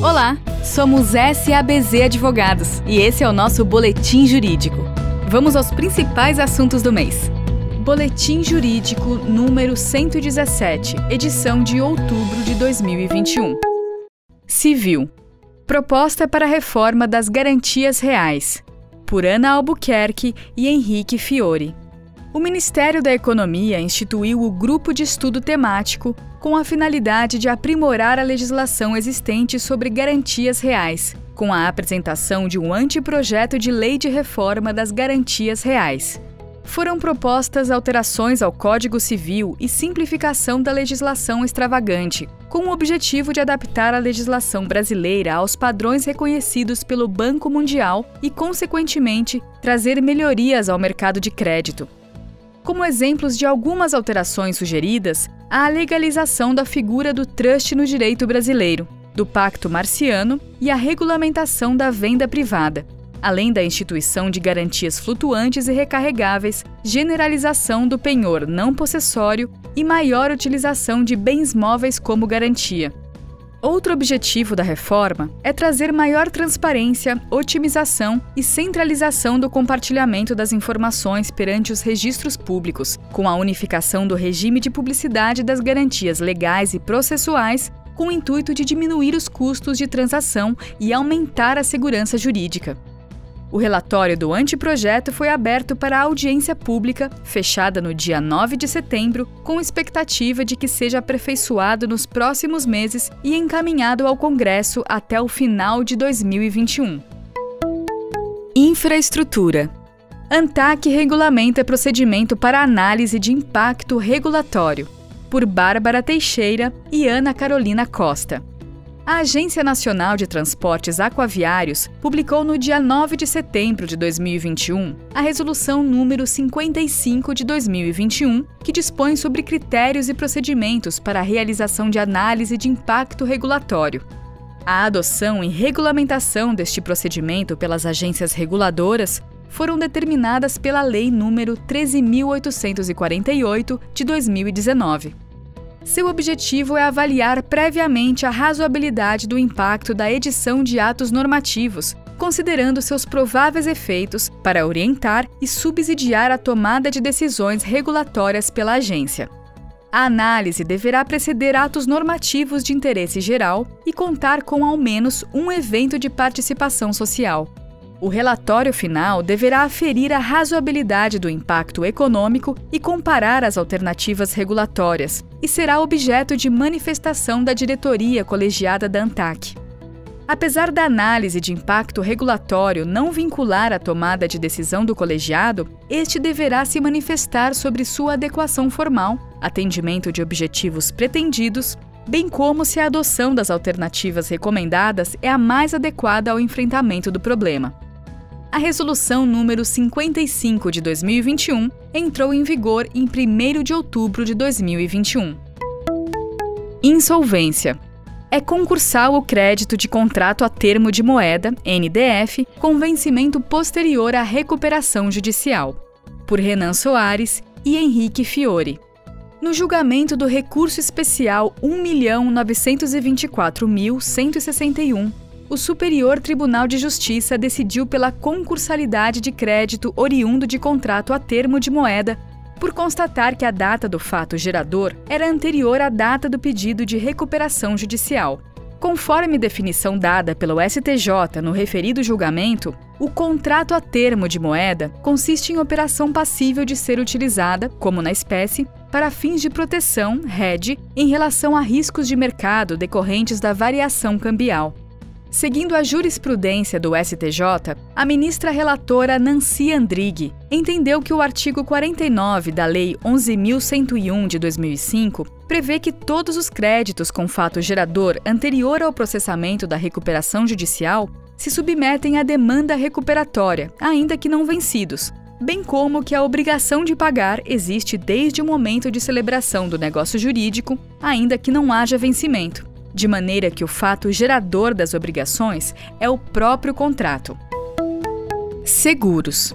Olá, somos SABZ Advogados e esse é o nosso Boletim Jurídico. Vamos aos principais assuntos do mês. Boletim Jurídico número 117, edição de outubro de 2021. Civil. Proposta para reforma das garantias reais. Por Ana Albuquerque e Henrique Fiore. O Ministério da Economia instituiu o Grupo de Estudo Temático com a finalidade de aprimorar a legislação existente sobre garantias reais, com a apresentação de um anteprojeto de lei de reforma das garantias reais. Foram propostas alterações ao Código Civil e simplificação da legislação extravagante, com o objetivo de adaptar a legislação brasileira aos padrões reconhecidos pelo Banco Mundial e, consequentemente, trazer melhorias ao mercado de crédito. Como exemplos de algumas alterações sugeridas, a legalização da figura do trust no direito brasileiro, do Pacto Marciano e a regulamentação da venda privada, além da instituição de garantias flutuantes e recarregáveis, generalização do penhor não possessório e maior utilização de bens móveis como garantia. Outro objetivo da reforma é trazer maior transparência, otimização e centralização do compartilhamento das informações perante os registros públicos, com a unificação do regime de publicidade das garantias legais e processuais, com o intuito de diminuir os custos de transação e aumentar a segurança jurídica. O relatório do anteprojeto foi aberto para audiência pública, fechada no dia 9 de setembro, com expectativa de que seja aperfeiçoado nos próximos meses e encaminhado ao Congresso até o final de 2021. Infraestrutura. ANTAC regulamenta procedimento para análise de impacto regulatório, por Bárbara Teixeira e Ana Carolina Costa. A Agência Nacional de Transportes Aquaviários publicou no dia 9 de setembro de 2021 a Resolução número 55 de 2021, que dispõe sobre critérios e procedimentos para a realização de análise de impacto regulatório. A adoção e regulamentação deste procedimento pelas agências reguladoras foram determinadas pela Lei número 13848 de 2019. Seu objetivo é avaliar previamente a razoabilidade do impacto da edição de atos normativos, considerando seus prováveis efeitos para orientar e subsidiar a tomada de decisões regulatórias pela agência. A análise deverá preceder atos normativos de interesse geral e contar com ao menos um evento de participação social, o relatório final deverá aferir a razoabilidade do impacto econômico e comparar as alternativas regulatórias, e será objeto de manifestação da diretoria colegiada da ANTAC. Apesar da análise de impacto regulatório não vincular a tomada de decisão do colegiado, este deverá se manifestar sobre sua adequação formal, atendimento de objetivos pretendidos, bem como se a adoção das alternativas recomendadas é a mais adequada ao enfrentamento do problema. A resolução número 55 de 2021 entrou em vigor em 1 de outubro de 2021. Insolvência. É concursal o crédito de contrato a termo de moeda, NDF, com vencimento posterior à recuperação judicial. Por Renan Soares e Henrique Fiore. No julgamento do recurso especial 1.924.161, o Superior Tribunal de Justiça decidiu pela concursalidade de crédito oriundo de contrato a termo de moeda, por constatar que a data do fato gerador era anterior à data do pedido de recuperação judicial. Conforme definição dada pelo STJ no referido julgamento, o contrato a termo de moeda consiste em operação passível de ser utilizada, como na espécie, para fins de proteção, RED, em relação a riscos de mercado decorrentes da variação cambial. Seguindo a jurisprudência do STJ, a ministra relatora Nancy Andrighi entendeu que o artigo 49 da Lei 11.101 de 2005 prevê que todos os créditos com fato gerador anterior ao processamento da recuperação judicial se submetem à demanda recuperatória, ainda que não vencidos, bem como que a obrigação de pagar existe desde o momento de celebração do negócio jurídico, ainda que não haja vencimento de maneira que o fato gerador das obrigações é o próprio contrato. Seguros.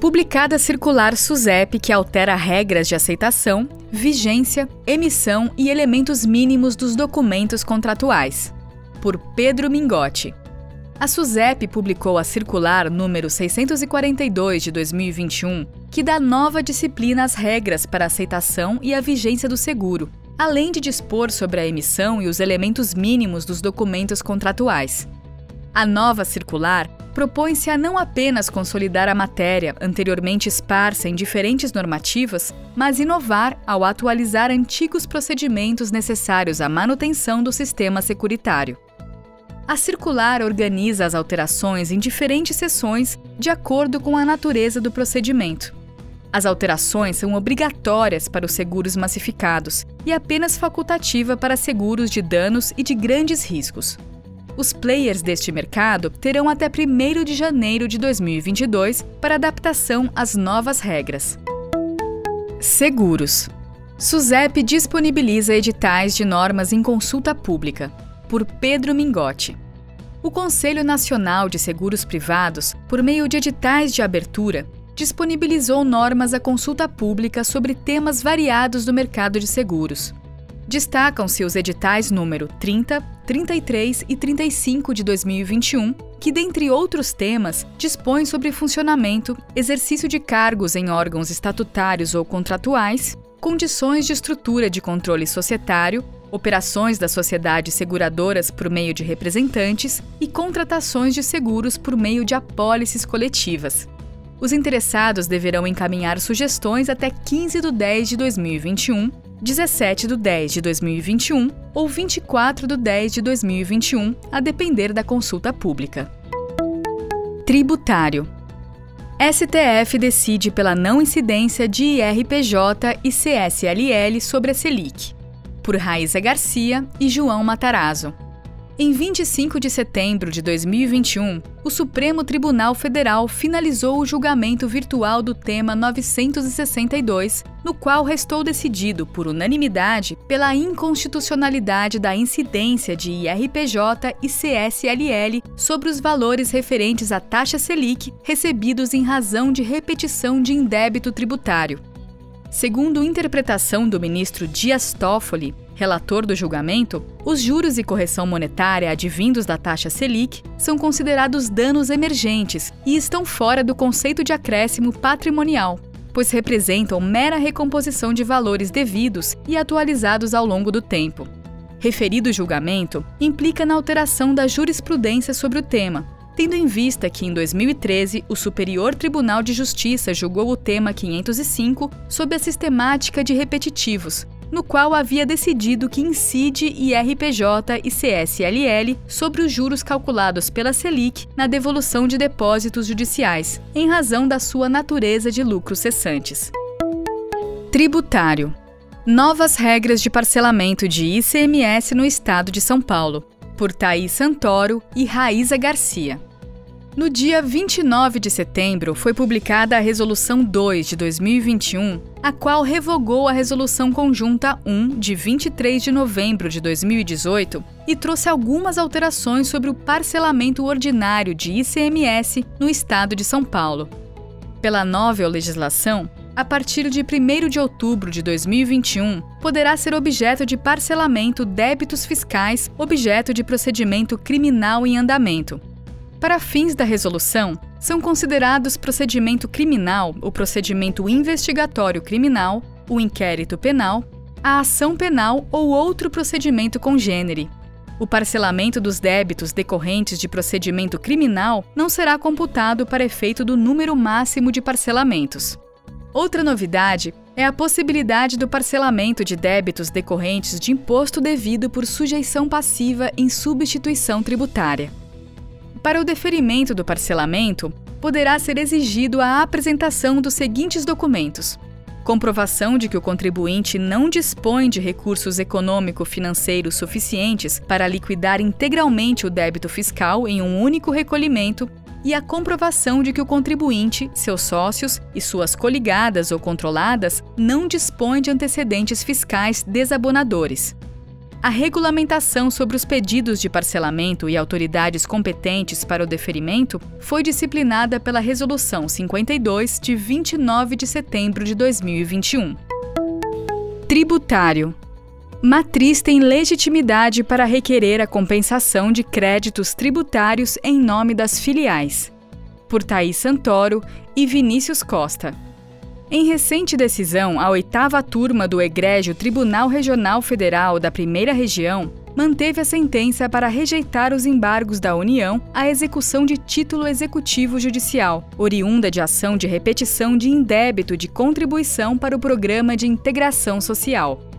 Publicada a circular SUSEP que altera regras de aceitação, vigência, emissão e elementos mínimos dos documentos contratuais. por Pedro Mingotti. A SUSEP publicou a circular número 642 de 2021, que dá nova disciplina às regras para a aceitação e a vigência do seguro, além de dispor sobre a emissão e os elementos mínimos dos documentos contratuais. A nova circular propõe-se a não apenas consolidar a matéria anteriormente esparsa em diferentes normativas, mas inovar ao atualizar antigos procedimentos necessários à manutenção do sistema securitário. A circular organiza as alterações em diferentes seções de acordo com a natureza do procedimento. As alterações são obrigatórias para os seguros massificados e apenas facultativa para seguros de danos e de grandes riscos. Os players deste mercado terão até 1 de janeiro de 2022 para adaptação às novas regras. Seguros. SUSEP disponibiliza editais de normas em consulta pública, por Pedro Mingotti. O Conselho Nacional de Seguros Privados, por meio de editais de abertura, disponibilizou normas à consulta pública sobre temas variados do mercado de seguros. Destacam-se os editais número 30, 33 e 35 de 2021, que, dentre outros temas, dispõem sobre funcionamento, exercício de cargos em órgãos estatutários ou contratuais, condições de estrutura de controle societário, operações das sociedades seguradoras por meio de representantes e contratações de seguros por meio de apólices coletivas. Os interessados deverão encaminhar sugestões até 15 de 10 de 2021 17 de 10 de 2021 ou 24 de 10 de 2021, a depender da consulta pública. Tributário. STF decide pela não incidência de IRPJ e CSLL sobre a Selic. Por Raíza Garcia e João Matarazzo. Em 25 de setembro de 2021, o Supremo Tribunal Federal finalizou o julgamento virtual do tema 962, no qual restou decidido, por unanimidade, pela inconstitucionalidade da incidência de IRPJ e CSLL sobre os valores referentes à taxa Selic recebidos em razão de repetição de indébito tributário. Segundo interpretação do ministro Dias Toffoli, relator do julgamento, os juros e correção monetária advindos da taxa Selic são considerados danos emergentes e estão fora do conceito de acréscimo patrimonial, pois representam mera recomposição de valores devidos e atualizados ao longo do tempo. Referido julgamento implica na alteração da jurisprudência sobre o tema, tendo em vista que em 2013 o Superior Tribunal de Justiça julgou o tema 505 sob a sistemática de repetitivos, no qual havia decidido que incide IRPJ e CSLL sobre os juros calculados pela Selic na devolução de depósitos judiciais, em razão da sua natureza de lucros cessantes. Tributário. Novas regras de parcelamento de ICMS no estado de São Paulo, por Thaís Santoro e Raíza Garcia. No dia 29 de setembro, foi publicada a Resolução 2 de 2021, a qual revogou a Resolução Conjunta 1 de 23 de novembro de 2018 e trouxe algumas alterações sobre o parcelamento ordinário de ICMS no estado de São Paulo. Pela nova legislação, a partir de 1 de outubro de 2021, poderá ser objeto de parcelamento débitos fiscais objeto de procedimento criminal em andamento para fins da resolução, são considerados procedimento criminal o procedimento investigatório criminal, o inquérito penal, a ação penal ou outro procedimento congênere. O parcelamento dos débitos decorrentes de procedimento criminal não será computado para efeito do número máximo de parcelamentos. Outra novidade é a possibilidade do parcelamento de débitos decorrentes de imposto devido por sujeição passiva em substituição tributária. Para o deferimento do parcelamento, poderá ser exigido a apresentação dos seguintes documentos: comprovação de que o contribuinte não dispõe de recursos econômico-financeiros suficientes para liquidar integralmente o débito fiscal em um único recolhimento e a comprovação de que o contribuinte, seus sócios e suas coligadas ou controladas não dispõem de antecedentes fiscais desabonadores. A regulamentação sobre os pedidos de parcelamento e autoridades competentes para o deferimento foi disciplinada pela Resolução 52 de 29 de setembro de 2021. Tributário. Matriz tem legitimidade para requerer a compensação de créditos tributários em nome das filiais. Por Thaís Santoro e Vinícius Costa. Em recente decisão, a oitava turma do Egrégio Tribunal Regional Federal da Primeira Região manteve a sentença para rejeitar os embargos da União à execução de título executivo judicial, oriunda de ação de repetição de indébito de contribuição para o Programa de Integração Social.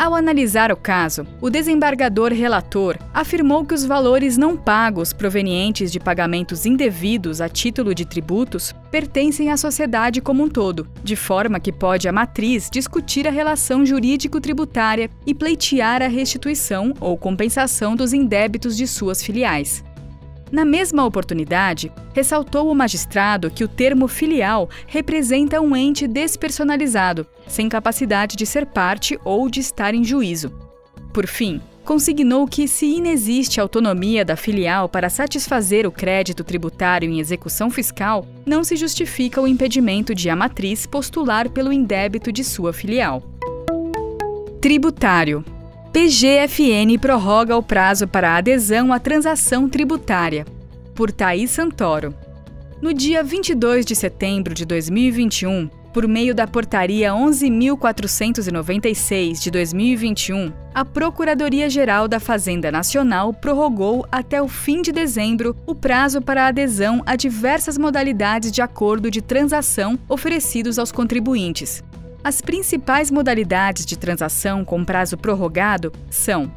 Ao analisar o caso, o desembargador relator afirmou que os valores não pagos provenientes de pagamentos indevidos a título de tributos pertencem à sociedade como um todo, de forma que pode a matriz discutir a relação jurídico-tributária e pleitear a restituição ou compensação dos indébitos de suas filiais. Na mesma oportunidade, ressaltou o magistrado que o termo filial representa um ente despersonalizado, sem capacidade de ser parte ou de estar em juízo. Por fim, consignou que, se inexiste autonomia da filial para satisfazer o crédito tributário em execução fiscal, não se justifica o impedimento de a matriz postular pelo indébito de sua filial. Tributário PGFN prorroga o prazo para adesão à transação tributária. Por Thaís Santoro. No dia 22 de setembro de 2021, por meio da Portaria 11.496 de 2021, a Procuradoria-Geral da Fazenda Nacional prorrogou até o fim de dezembro o prazo para adesão a diversas modalidades de acordo de transação oferecidos aos contribuintes, as principais modalidades de transação com prazo prorrogado são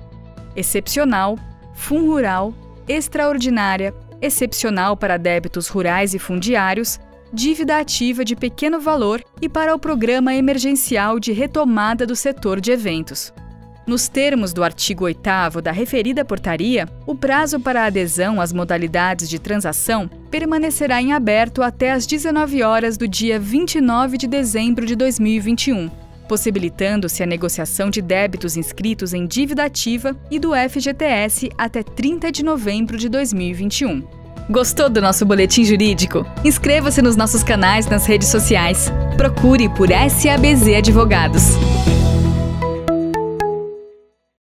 excepcional, fun rural, extraordinária, excepcional para débitos rurais e fundiários, dívida ativa de pequeno valor e para o Programa Emergencial de Retomada do Setor de Eventos. Nos termos do artigo 8 da referida portaria, o prazo para adesão às modalidades de transação permanecerá em aberto até às 19 horas do dia 29 de dezembro de 2021, possibilitando-se a negociação de débitos inscritos em dívida ativa e do FGTS até 30 de novembro de 2021. Gostou do nosso boletim jurídico? Inscreva-se nos nossos canais nas redes sociais. Procure por SABZ Advogados.